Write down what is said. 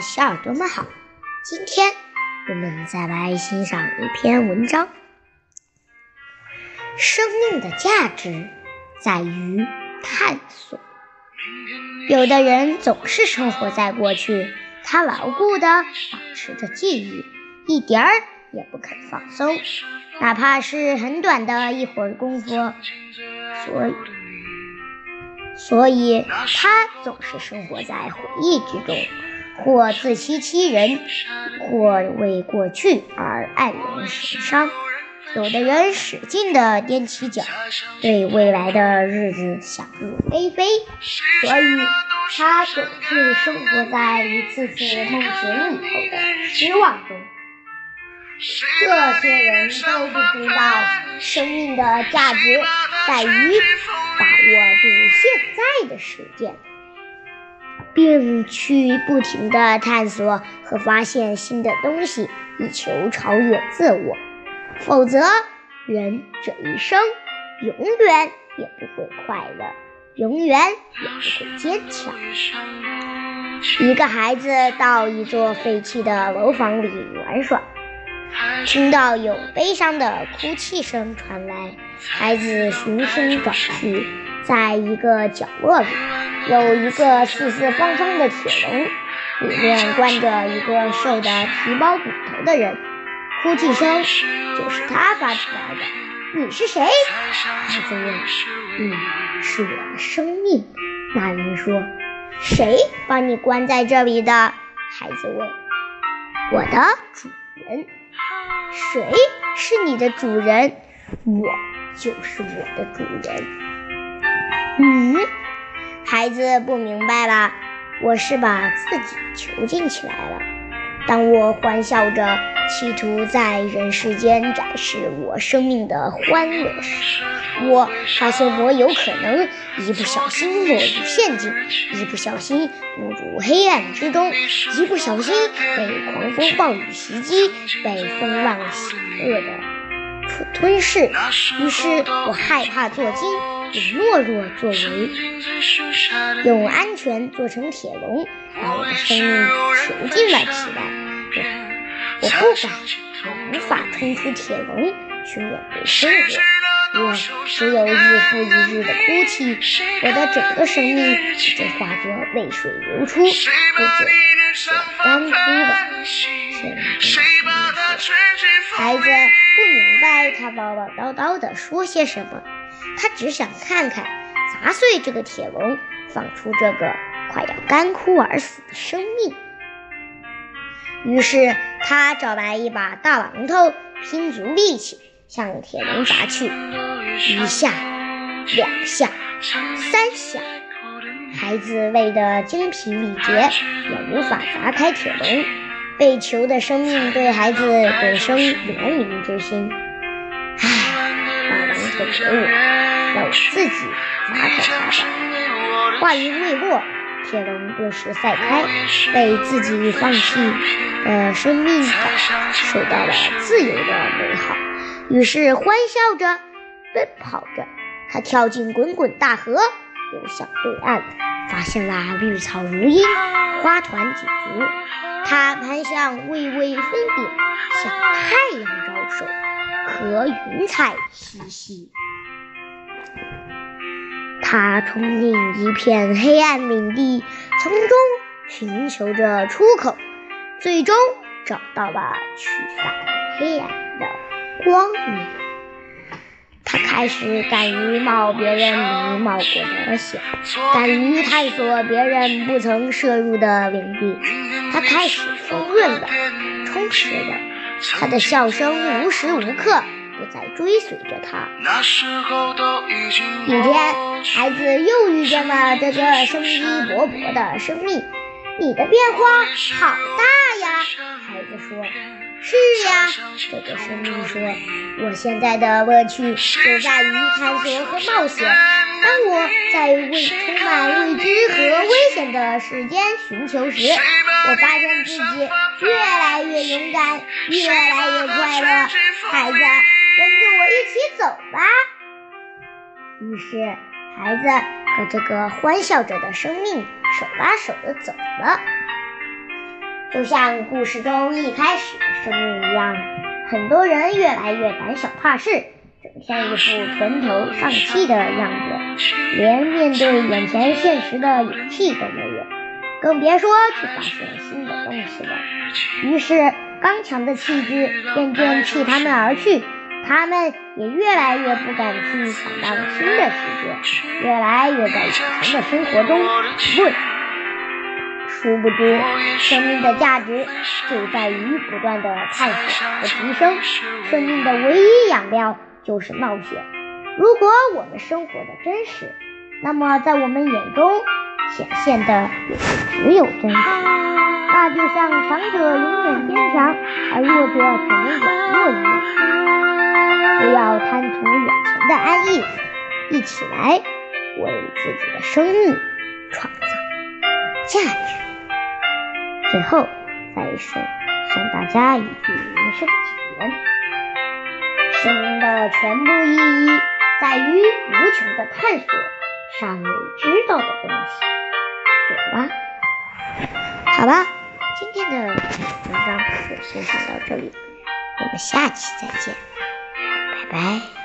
小耳朵们好，今天我们再来欣赏一篇文章。生命的价值在于探索。有的人总是生活在过去，他牢固地保持着记忆，一点儿也不肯放松，哪怕是很短的一会儿功夫。所以。所以，他总是生活在回忆之中，或自欺欺人，或为过去而黯然神伤。有的人使劲地踮起脚，对未来的日子想入非非，所以他总是生活在一次次梦醒以后的失望中。这些人都不知道，生命的价值在于。把握住现在的时间，并去不停地探索和发现新的东西，以求超越自我。否则，人这一生永远也不会快乐，永远也不会坚强。一个孩子到一座废弃的楼房里玩耍，听到有悲伤的哭泣声传来。孩子循声找去，在一个角落里，有一个四四方方的铁笼，里面关着一个瘦得皮包骨头的人，哭泣声就是他发出来的。你是谁？孩子问。你是我的生命。那人说。谁把你关在这里的？孩子问。我的主人。谁是你的主人？我。就是我的主人。嗯，孩子不明白了。我是把自己囚禁起来了。当我欢笑着，企图在人世间展示我生命的欢乐时，我发现我有可能一不小心落入陷阱，一不小心误入黑暗之中，一不小心被狂风暴雨袭击，被风浪险恶的。吞噬，于是我害怕做精，以懦弱作为，用安全做成铁笼，把我的生命囚禁了起来。我不敢，我无法冲出铁笼去面对生活，我只有日复一日的哭泣，我的整个生命已经化作泪水流出，不久我干枯了。天哪！孩子。他唠唠叨叨的说些什么，他只想看看砸碎这个铁笼，放出这个快要干枯而死的生命。于是他找来一把大榔头，拼足力气向铁笼砸去，一下、两下、三下，孩子累得精疲力竭，也无法砸开铁笼。被囚的生命对孩子本生怜悯之心。唉，把榔头给我，让我自己砸开它吧。话音未落，铁笼顿时散开，被自己放弃的生命感受到了自由的美好，于是欢笑着奔跑着。他跳进滚滚大河，游向对岸，发现了绿草如茵，花团锦簇。他攀向巍巍峰顶，向太阳招手，和云彩嬉戏。他冲进一片黑暗领地，从中寻求着出口，最终找到了驱散黑暗的光明。他开始敢于冒别人没冒过的险，敢于探索别人不曾涉入的领地。他开始丰润了，充实了，他的笑声无时无刻不在追随着他。一天，孩子又遇见了这个生机勃勃的生命。你的变化好大呀，孩子说。是呀，这个生命说，我现在的乐趣就在于探索和冒险。当我在未充满未知和危险的时间寻求时，我发现自己越来越勇敢，越来越快乐。孩子，跟着我一起走吧。于是，孩子和这个欢笑着的生命手拉手的走了。就像故事中一开始的生命一样，很多人越来越胆小怕事，整天一副垂头丧气的样子，连面对眼前现实的勇气都没有，更别说去发现新的东西了。于是，刚强的气质渐渐弃他们而去，他们也越来越不敢去闯荡新的世界，越来越在以前的生活中混。殊不知，生命的价值就在于不断的探索和提升。生命的唯一养料就是冒险。如果我们生活的真实，那么在我们眼中显现的也就只有真实。那就像强者永远坚强，而弱者只能软弱一样。不要贪图眼前的安逸，一起来为自己的生命创造价值。最后，再送送大家一句人生体言：生命的全部意义在于无穷的探索尚未知道的东西。有吗？好吧，今天的文章就先讲到这里，我们下期再见，拜拜。